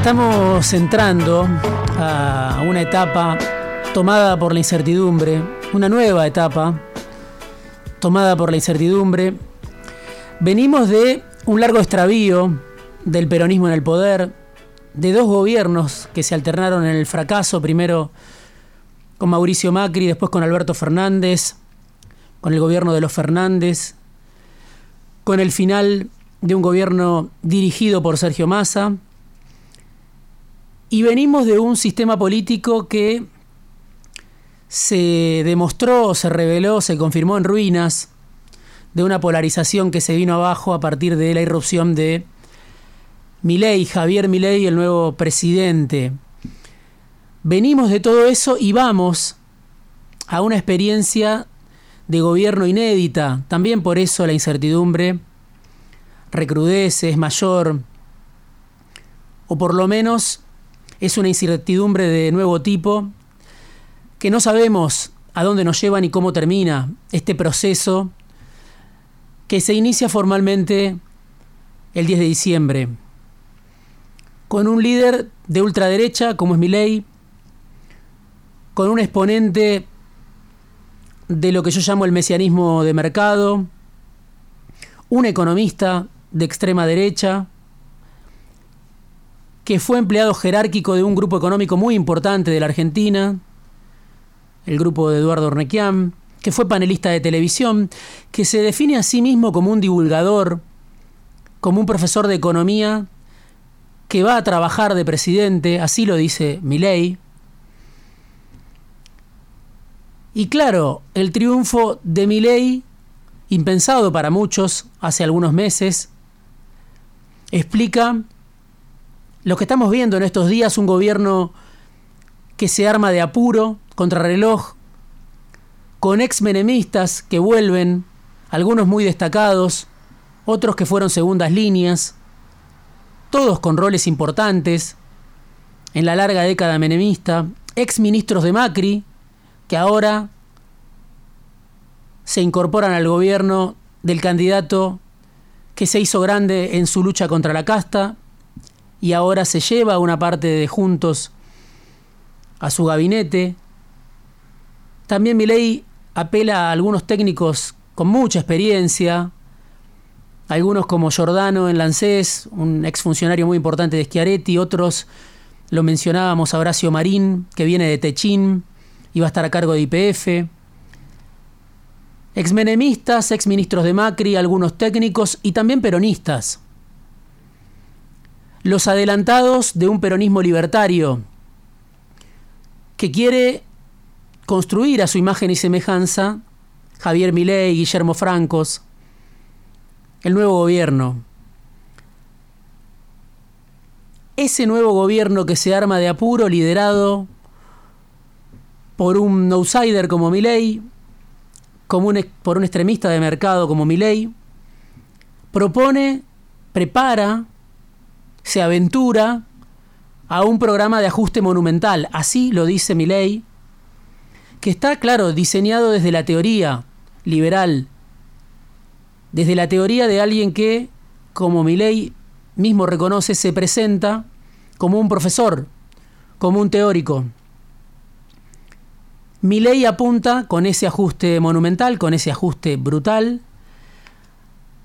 Estamos entrando a una etapa tomada por la incertidumbre, una nueva etapa tomada por la incertidumbre. Venimos de un largo extravío del peronismo en el poder, de dos gobiernos que se alternaron en el fracaso, primero con Mauricio Macri, después con Alberto Fernández, con el gobierno de los Fernández, con el final de un gobierno dirigido por Sergio Massa, y venimos de un sistema político que se demostró, se reveló, se confirmó en ruinas, de una polarización que se vino abajo a partir de la irrupción de Milei, Javier Milei, el nuevo presidente. Venimos de todo eso y vamos a una experiencia de gobierno inédita. También por eso la incertidumbre recrudece, es mayor, o por lo menos es una incertidumbre de nuevo tipo que no sabemos a dónde nos lleva ni cómo termina este proceso que se inicia formalmente el 10 de diciembre con un líder de ultraderecha como es Milei, con un exponente de lo que yo llamo el mesianismo de mercado, un economista de extrema derecha, que fue empleado jerárquico de un grupo económico muy importante de la Argentina, el grupo de Eduardo Ornequian, que fue panelista de televisión, que se define a sí mismo como un divulgador, como un profesor de economía, que va a trabajar de presidente, así lo dice Milei. Y claro, el triunfo de Milei, impensado para muchos hace algunos meses, explica lo que estamos viendo en estos días, un gobierno que se arma de apuro, contrarreloj, con ex-menemistas que vuelven, algunos muy destacados, otros que fueron segundas líneas, todos con roles importantes en la larga década menemista, ex-ministros de Macri, que ahora se incorporan al gobierno del candidato que se hizo grande en su lucha contra la casta, y ahora se lleva una parte de Juntos a su gabinete. También Milei apela a algunos técnicos con mucha experiencia, algunos como Giordano en Lancés, un exfuncionario muy importante de Schiaretti, otros lo mencionábamos, Horacio Marín, que viene de Techín, iba a estar a cargo de IPF. Exmenemistas, exministros de Macri, algunos técnicos y también peronistas los adelantados de un peronismo libertario que quiere construir a su imagen y semejanza Javier Milei, Guillermo Francos, el nuevo gobierno. Ese nuevo gobierno que se arma de apuro, liderado por un outsider como Milei, como por un extremista de mercado como Milei, propone, prepara se aventura a un programa de ajuste monumental, así lo dice Milei, que está, claro, diseñado desde la teoría liberal, desde la teoría de alguien que, como Milei mismo reconoce, se presenta como un profesor, como un teórico. Milei apunta con ese ajuste monumental, con ese ajuste brutal,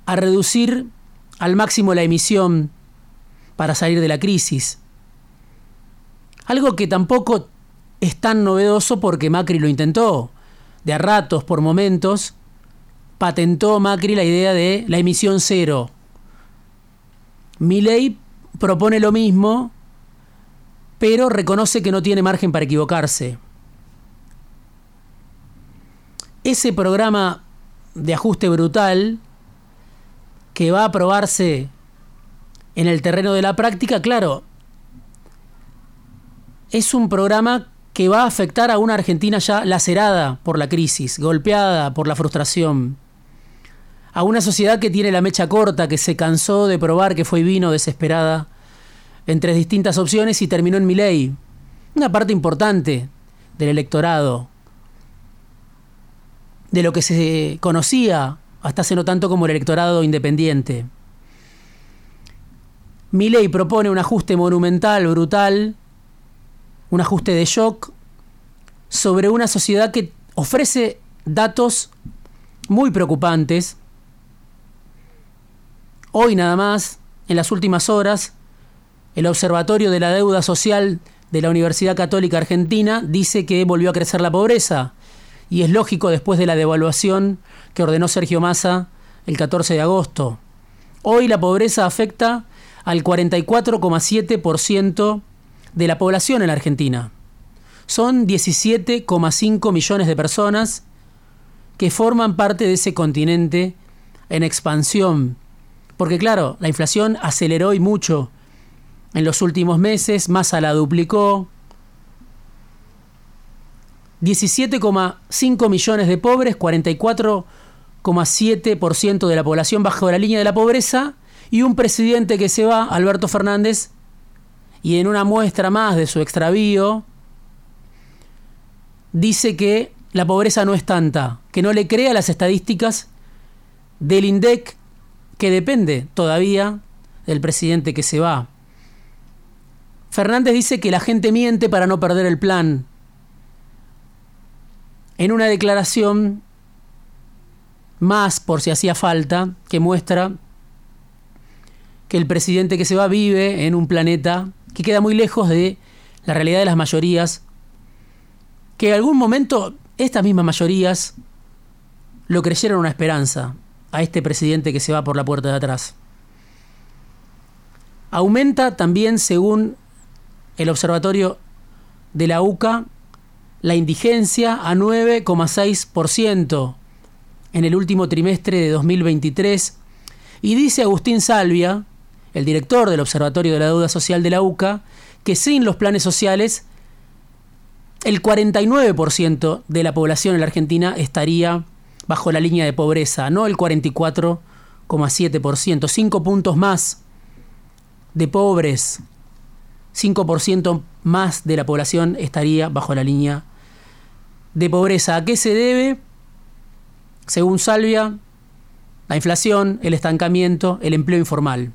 a reducir al máximo la emisión para salir de la crisis. Algo que tampoco es tan novedoso porque Macri lo intentó. De a ratos, por momentos, patentó Macri la idea de la emisión cero. Milei propone lo mismo, pero reconoce que no tiene margen para equivocarse. Ese programa de ajuste brutal que va a aprobarse en el terreno de la práctica, claro, es un programa que va a afectar a una Argentina ya lacerada por la crisis, golpeada por la frustración, a una sociedad que tiene la mecha corta, que se cansó de probar que fue vino desesperada entre distintas opciones y terminó en mi ley. Una parte importante del electorado, de lo que se conocía hasta hace no tanto como el electorado independiente. Mi ley propone un ajuste monumental, brutal, un ajuste de shock sobre una sociedad que ofrece datos muy preocupantes. Hoy nada más, en las últimas horas, el Observatorio de la Deuda Social de la Universidad Católica Argentina dice que volvió a crecer la pobreza. Y es lógico después de la devaluación que ordenó Sergio Massa el 14 de agosto. Hoy la pobreza afecta al 44,7% de la población en la Argentina. Son 17,5 millones de personas que forman parte de ese continente en expansión. Porque claro, la inflación aceleró y mucho en los últimos meses, Massa la duplicó. 17,5 millones de pobres, 44,7% de la población bajo la línea de la pobreza y un presidente que se va, Alberto Fernández, y en una muestra más de su extravío, dice que la pobreza no es tanta, que no le crea las estadísticas del INDEC, que depende todavía del presidente que se va. Fernández dice que la gente miente para no perder el plan. En una declaración más, por si hacía falta, que muestra el presidente que se va vive en un planeta que queda muy lejos de la realidad de las mayorías, que en algún momento estas mismas mayorías lo creyeron una esperanza a este presidente que se va por la puerta de atrás. Aumenta también, según el observatorio de la UCA, la indigencia a 9,6% en el último trimestre de 2023. Y dice Agustín Salvia, el director del Observatorio de la Deuda Social de la UCA, que sin los planes sociales, el 49% de la población en la Argentina estaría bajo la línea de pobreza, no el 44,7%, cinco puntos más de pobres, 5% más de la población estaría bajo la línea de pobreza. ¿A qué se debe? Según Salvia, la inflación, el estancamiento, el empleo informal.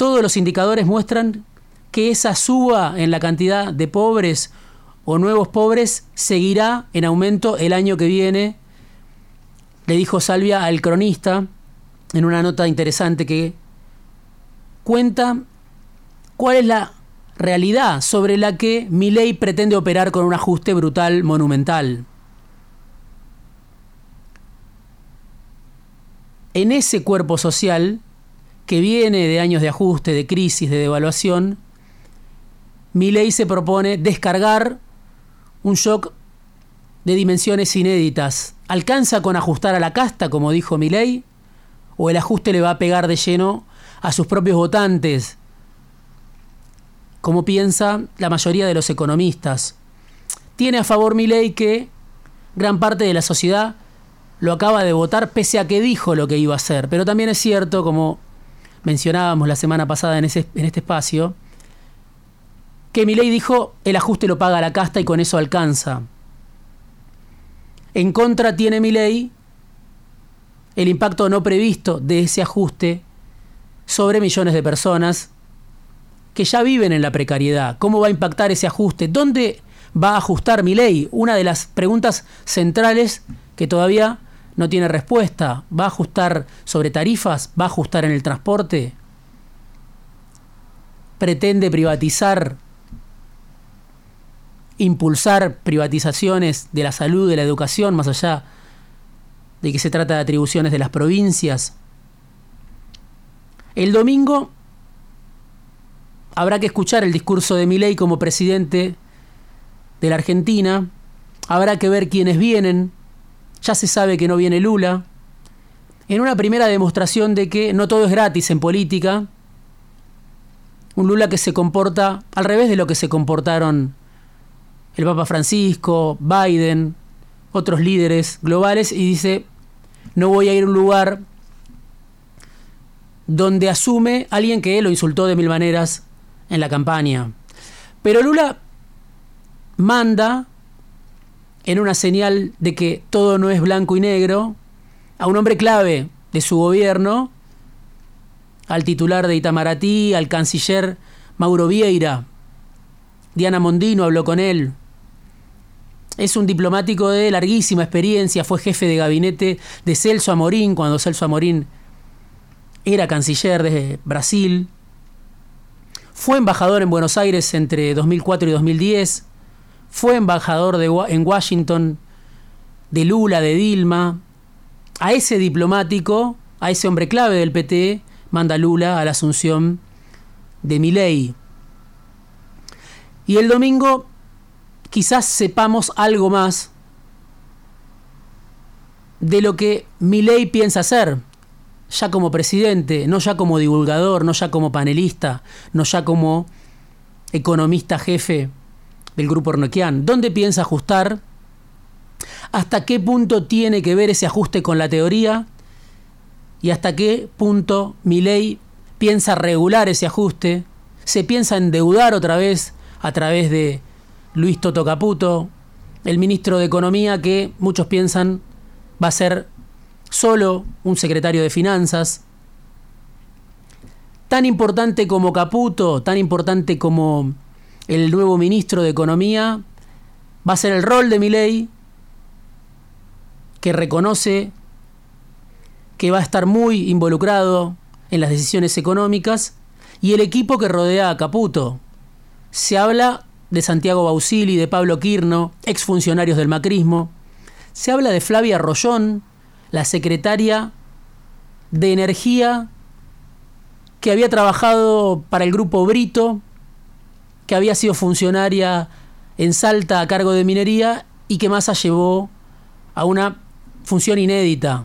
Todos los indicadores muestran que esa suba en la cantidad de pobres o nuevos pobres seguirá en aumento el año que viene, le dijo Salvia al cronista en una nota interesante que cuenta cuál es la realidad sobre la que mi ley pretende operar con un ajuste brutal monumental. En ese cuerpo social, que viene de años de ajuste, de crisis, de devaluación, mi ley se propone descargar un shock de dimensiones inéditas. ¿Alcanza con ajustar a la casta, como dijo mi ley? ¿O el ajuste le va a pegar de lleno a sus propios votantes? Como piensa la mayoría de los economistas. Tiene a favor mi ley que gran parte de la sociedad lo acaba de votar pese a que dijo lo que iba a hacer. Pero también es cierto, como mencionábamos la semana pasada en, este espacio, que ley dijo el ajuste lo paga la casta y con eso alcanza. En contra tiene ley el impacto no previsto de ese ajuste sobre millones de personas que ya viven en la precariedad. ¿Cómo va a impactar ese ajuste? ¿Dónde va a ajustar mi ley? Una de las preguntas centrales que todavía no tiene respuesta. ¿Va a ajustar sobre tarifas? ¿Va a ajustar en el transporte? ¿Pretende privatizar? ¿Impulsar privatizaciones de la salud, de la educación, más allá de que se trata de atribuciones de las provincias? El domingo habrá que escuchar el discurso de Milei como presidente de la Argentina. Habrá que ver quiénes vienen, ya se sabe que no viene Lula. En una primera demostración de que no todo es gratis en política, Un Lula que se comporta al revés de lo que se comportaron el Papa Francisco, Biden, otros líderes globales, y dice, no voy a ir a un lugar donde asume alguien que lo insultó de mil maneras en la campaña. Pero Lula manda, en una señal de que todo no es blanco y negro, a un hombre clave de su gobierno, al titular de Itamaraty, al canciller Mauro Vieira. Diana Mondino habló con él. Es un diplomático de larguísima experiencia, fue jefe de gabinete de Celso Amorín cuando Celso Amorín era canciller de Brasil. Fue embajador en Buenos Aires entre 2004 y 2010. Fue embajador en Washington de Lula, de Dilma. A ese diplomático, a ese hombre clave del PT, manda Lula a la asunción de Milei. Y el domingo quizás sepamos algo más de lo que Milei piensa hacer, ya como presidente, no ya como divulgador, no ya como panelista, no ya como economista jefe del grupo Ornoquian. ¿Dónde piensa ajustar? ¿Hasta qué punto tiene que ver ese ajuste con la teoría? ¿Y hasta qué punto Milei piensa regular ese ajuste? ¿Se piensa endeudar otra vez a través de Luis Toto Caputo, el ministro de Economía que muchos piensan va a ser solo un secretario de Finanzas? Tan importante como Caputo, tan importante como el nuevo ministro de Economía, va a ser el rol de Milei, que reconoce que va a estar muy involucrado en las decisiones económicas, y el equipo que rodea a Caputo. Se habla de Santiago Bausili, de Pablo Quirno, exfuncionarios del macrismo. Se habla de Flavia Rollón, la secretaria de Energía que había trabajado para el grupo Brito, que había sido funcionaria en Salta a cargo de minería y que Massa llevó a una función inédita,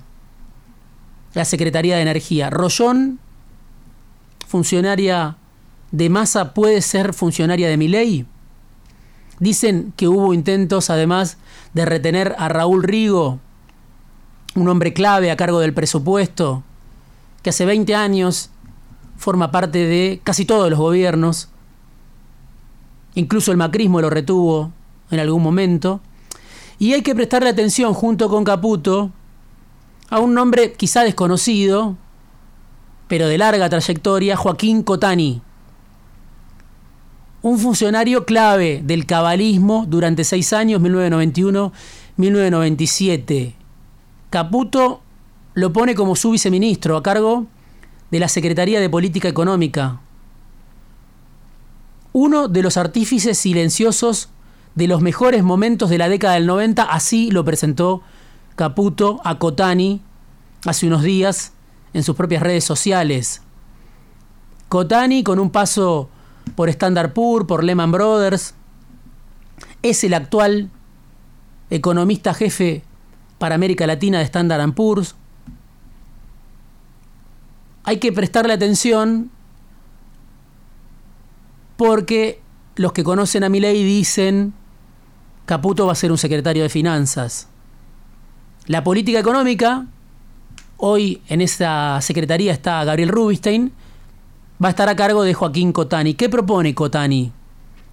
la Secretaría de Energía. Rollón, funcionaria de Massa, puede ser funcionaria de Miley. Dicen que hubo intentos además de retener a Raúl Rigo, un hombre clave a cargo del presupuesto, que hace 20 años forma parte de casi todos los gobiernos, incluso el macrismo lo retuvo en algún momento, y hay que prestarle atención junto con Caputo a un nombre quizá desconocido, pero de larga trayectoria, Joaquín Cotani, un funcionario clave del cabalismo durante seis años, 1991-1997 Caputo lo pone como su viceministro a cargo de la Secretaría de Política Económica. Uno de los artífices silenciosos de los mejores momentos de la década del 90, así lo presentó Caputo a Cotani hace unos días en sus propias redes sociales. Cotani con un paso por Standard Poor, por Lehman Brothers, es el actual economista jefe para América Latina de Standard Poor's. Hay que prestarle atención porque los que conocen a Milei dicen Caputo va a ser un secretario de finanzas. La política económica, hoy en esa secretaría está Gabriel Rubinstein, va a estar a cargo de Joaquín Cotani. ¿Qué propone Cotani?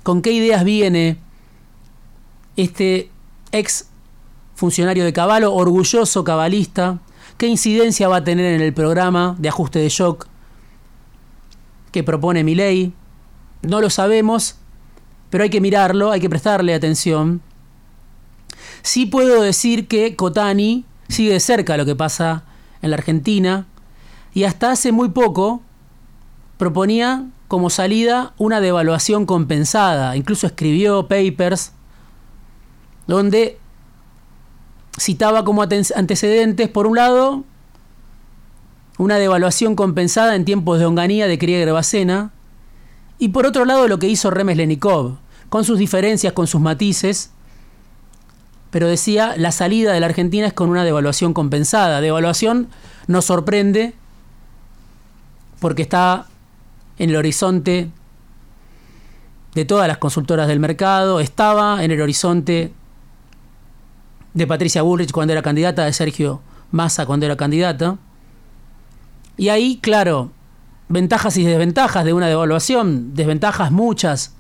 ¿Con qué ideas viene este ex funcionario de Caballo, orgulloso cabalista. ¿Qué incidencia va a tener en el programa de ajuste de shock que propone mi ley? No lo sabemos, pero hay que mirarlo, hay que prestarle atención. Sí puedo decir que Cotani sigue de cerca lo que pasa en la Argentina y hasta hace muy poco proponía como salida una devaluación compensada. Incluso escribió papers donde citaba como antecedentes, por un lado, una devaluación compensada en tiempos de Onganía de Cría Grebacena, y por otro lado lo que hizo Remes Lenikov, con sus diferencias, con sus matices, pero decía, la salida de la Argentina es con una devaluación compensada. Devaluación nos sorprende porque está en el horizonte de todas las consultoras del mercado, estaba en el horizonte de Patricia Bullrich cuando era candidata, de Sergio Massa cuando era candidata. Y ahí, claro, ventajas y desventajas de una devaluación, desventajas muchas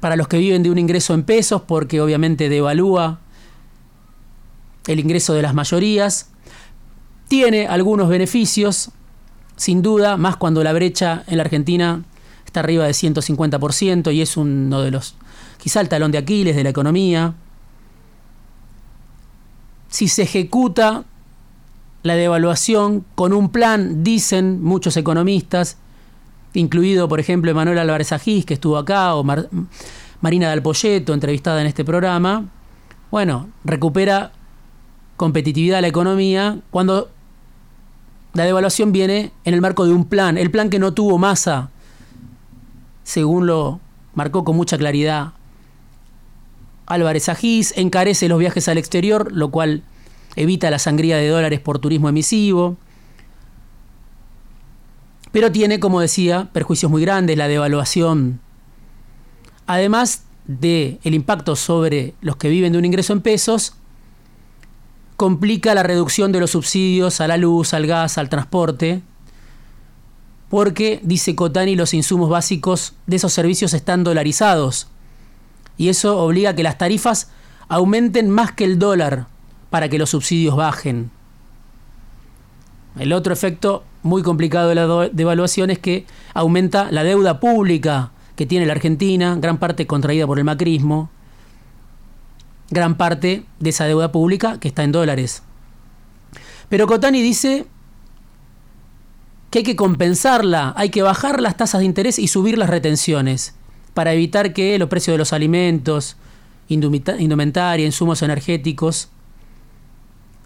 para los que viven de un ingreso en pesos, porque obviamente devalúa el ingreso de las mayorías. Tiene algunos beneficios, sin duda, más cuando la brecha en la Argentina está arriba de 150% y es uno de los, quizá el talón de Aquiles de la economía. Si se ejecuta la devaluación con un plan, dicen muchos economistas, incluido por ejemplo Emanuel Álvarez Agís, que estuvo acá, o Marina Dalpolleto, entrevistada en este programa, bueno, recupera competitividad a la economía cuando la devaluación viene en el marco de un plan, el plan que no tuvo masa, según lo marcó con mucha claridad Álvarez Agís, encarece los viajes al exterior, lo cual evita la sangría de dólares por turismo emisivo, pero tiene, como decía, perjuicios muy grandes, la devaluación, además de el impacto sobre los que viven de un ingreso en pesos, complica la reducción de los subsidios a la luz, al gas, al transporte, porque, dice Cotani, los insumos básicos de esos servicios están dolarizados, y eso obliga a que las tarifas aumenten más que el dólar para que los subsidios bajen. El otro efecto muy complicado de la devaluación es que aumenta la deuda pública que tiene la Argentina, gran parte contraída por el macrismo, gran parte de esa deuda pública que está en dólares. Pero Cotani dice que hay que compensarla, hay que bajar las tasas de interés y subir las retenciones para evitar que los precios de los alimentos, indumentaria, insumos energéticos,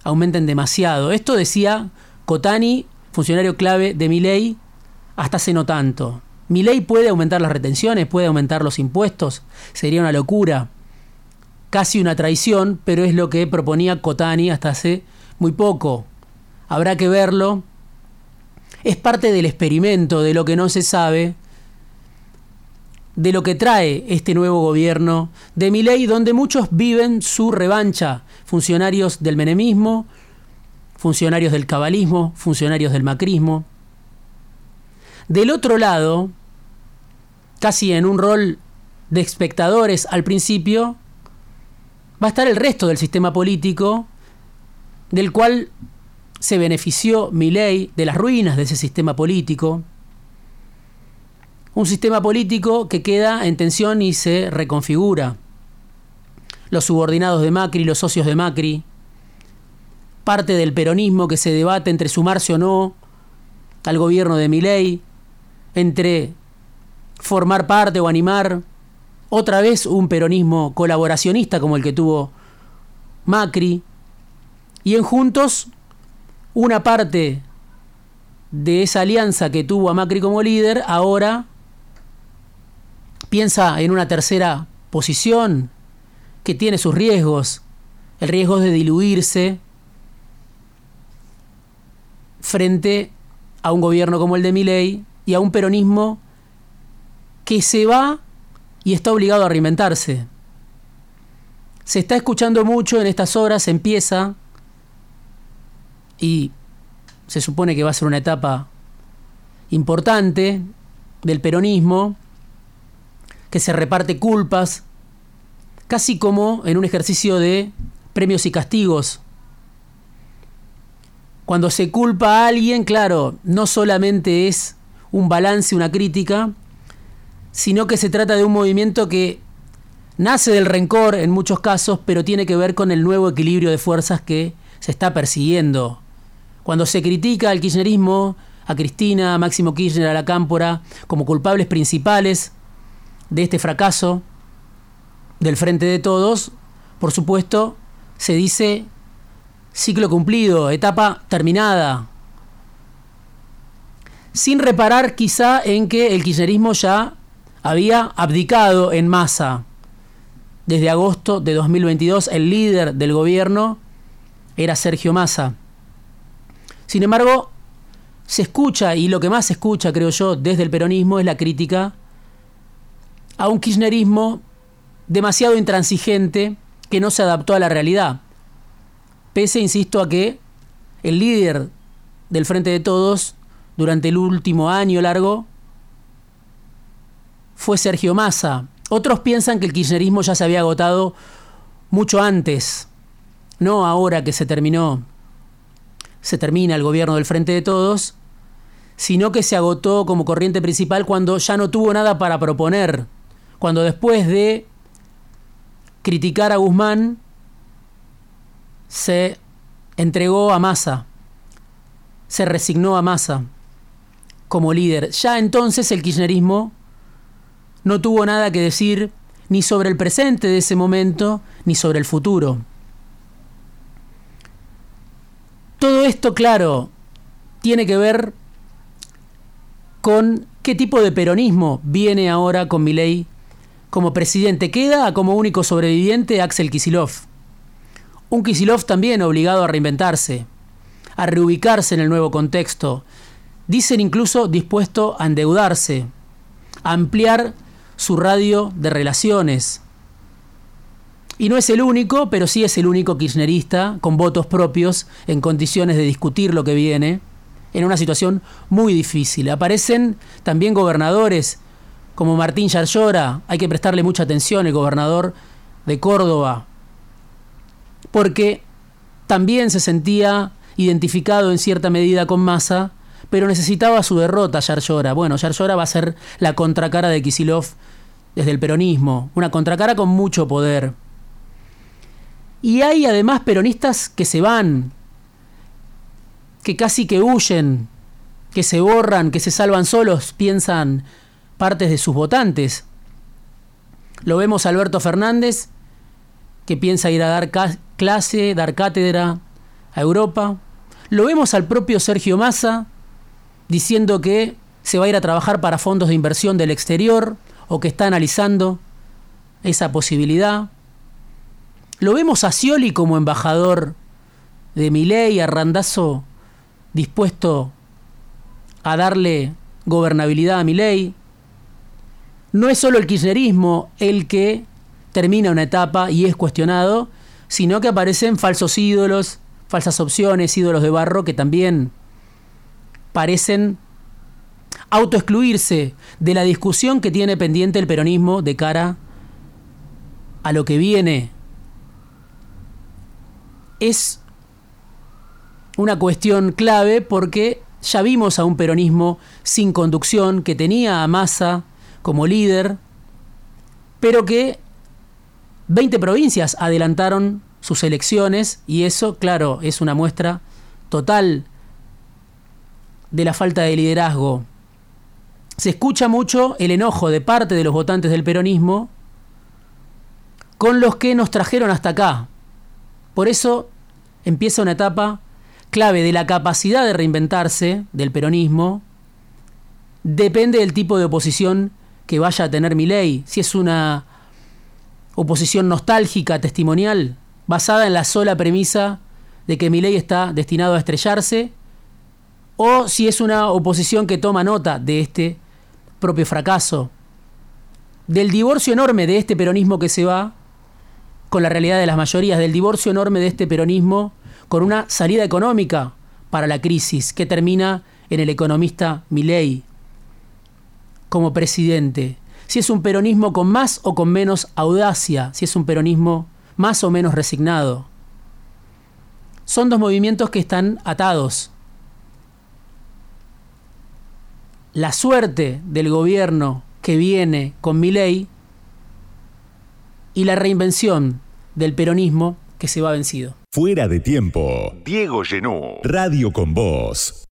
aumenten demasiado. Esto decía Cotani, funcionario clave de Milei, hasta hace no tanto. ¿Milei puede aumentar las retenciones? ¿Puede aumentar los impuestos? Sería una locura. Casi una traición, pero es lo que proponía Cotani hasta hace muy poco. Habrá que verlo. Es parte del experimento de lo que no se sabe, de lo que trae este nuevo gobierno de Milei, donde muchos viven su revancha funcionarios del menemismo, funcionarios del cabalismo, funcionarios del macrismo. Del otro lado, casi en un rol de espectadores al principio, va a estar el resto del sistema político, del cual se benefició Milei de las ruinas de ese sistema político. Un sistema político que queda en tensión y se reconfigura. Los subordinados de Macri, los socios de Macri, parte del peronismo que se debate entre sumarse o no al gobierno de Milei, entre formar parte o animar otra vez un peronismo colaboracionista como el que tuvo Macri, y en Juntos una parte de esa alianza que tuvo a Macri como líder ahora piensa en una tercera posición que tiene sus riesgos, el riesgo de diluirse frente a un gobierno como el de Milei y a un peronismo que se va y está obligado a reinventarse. Se está escuchando mucho en estas horas, empieza y se supone que va a ser una etapa importante del peronismo, que se reparte culpas, casi como en un ejercicio de premios y castigos. Cuando se culpa a alguien, claro, no solamente es un balance, una crítica, sino que se trata de un movimiento que nace del rencor en muchos casos, pero tiene que ver con el nuevo equilibrio de fuerzas que se está persiguiendo. Cuando se critica al kirchnerismo, a Cristina, a Máximo Kirchner, a la Cámpora, como culpables principales de este fracaso, del Frente de Todos, por supuesto, se dice ciclo cumplido, etapa terminada, sin reparar quizá en que el kirchnerismo ya había abdicado en masa. Desde agosto de 2022 el líder del gobierno era Sergio Massa. Sin embargo, se escucha, y lo que más se escucha, creo yo, desde el peronismo es la crítica a un kirchnerismo demasiado intransigente que no se adaptó a la realidad. Pese, insisto, a que el líder del Frente de Todos durante el último año largo fue Sergio Massa. Otros piensan que el kirchnerismo ya se había agotado mucho antes, no ahora que se terminó, se termina el gobierno del Frente de Todos, sino que se agotó como corriente principal cuando ya no tuvo nada para proponer, cuando después de criticar a Guzmán se entregó a Massa, se resignó a Massa como líder. Ya entonces el kirchnerismo no tuvo nada que decir ni sobre el presente de ese momento, ni sobre el futuro. Todo esto, claro, tiene que ver con qué tipo de peronismo viene ahora con Milei como presidente. Queda como único sobreviviente Axel Kisilov. Un Kisilov también obligado a reinventarse, a reubicarse en el nuevo contexto. Dicen incluso dispuesto a endeudarse, a ampliar su radio de relaciones. Y no es el único, pero sí es el único kirchnerista con votos propios en condiciones de discutir lo que viene en una situación muy difícil. Aparecen también gobernadores como Martín Yarlora, hay que prestarle mucha atención, el gobernador de Córdoba, porque también se sentía identificado en cierta medida con Massa, pero necesitaba su derrota Yarlora. Bueno, Yarlora va a ser la contracara de Kisilov desde el peronismo, una contracara con mucho poder. Y hay además peronistas que se van, que casi que huyen, que se borran, que se salvan solos, piensan partes de sus votantes. Lo vemos a Alberto Fernández, que piensa ir a dar clase, dar cátedra a Europa. Lo vemos al propio Sergio Massa, diciendo que se va a ir a trabajar para fondos de inversión del exterior o que está analizando esa posibilidad. Lo vemos a Scioli como embajador de Milei, a Randazo dispuesto a darle gobernabilidad a Milei. No es solo el kirchnerismo el que termina una etapa y es cuestionado, sino que aparecen falsos ídolos, falsas opciones, ídolos de barro que también parecen autoexcluirse de la discusión que tiene pendiente el peronismo de cara a lo que viene. Es una cuestión clave porque ya vimos a un peronismo sin conducción que tenía a Massa como líder, pero que 20 provincias adelantaron sus elecciones y eso, claro, es una muestra total de la falta de liderazgo se escucha mucho el enojo de parte de los votantes del peronismo con los que nos trajeron hasta acá. Por eso empieza una etapa clave de la capacidad de reinventarse del peronismo. Depende del tipo de oposición que vaya a tener mi ley. Si es una oposición nostálgica, testimonial, basada en la sola premisa de que mi ley está destinado a estrellarse, o si es una oposición que toma nota de este propio fracaso, del divorcio enorme de este peronismo que se va con la realidad de las mayorías, del divorcio enorme de este peronismo con una salida económica para la crisis que termina en el economista Milei como presidente. Si es un peronismo con más o con menos audacia, si es un peronismo más o menos resignado. Son dos movimientos que están atados la suerte del gobierno que viene con mi ley y la reinvención del peronismo que se va vencido. Fuera de tiempo. Diego Genú. Radio con Voz.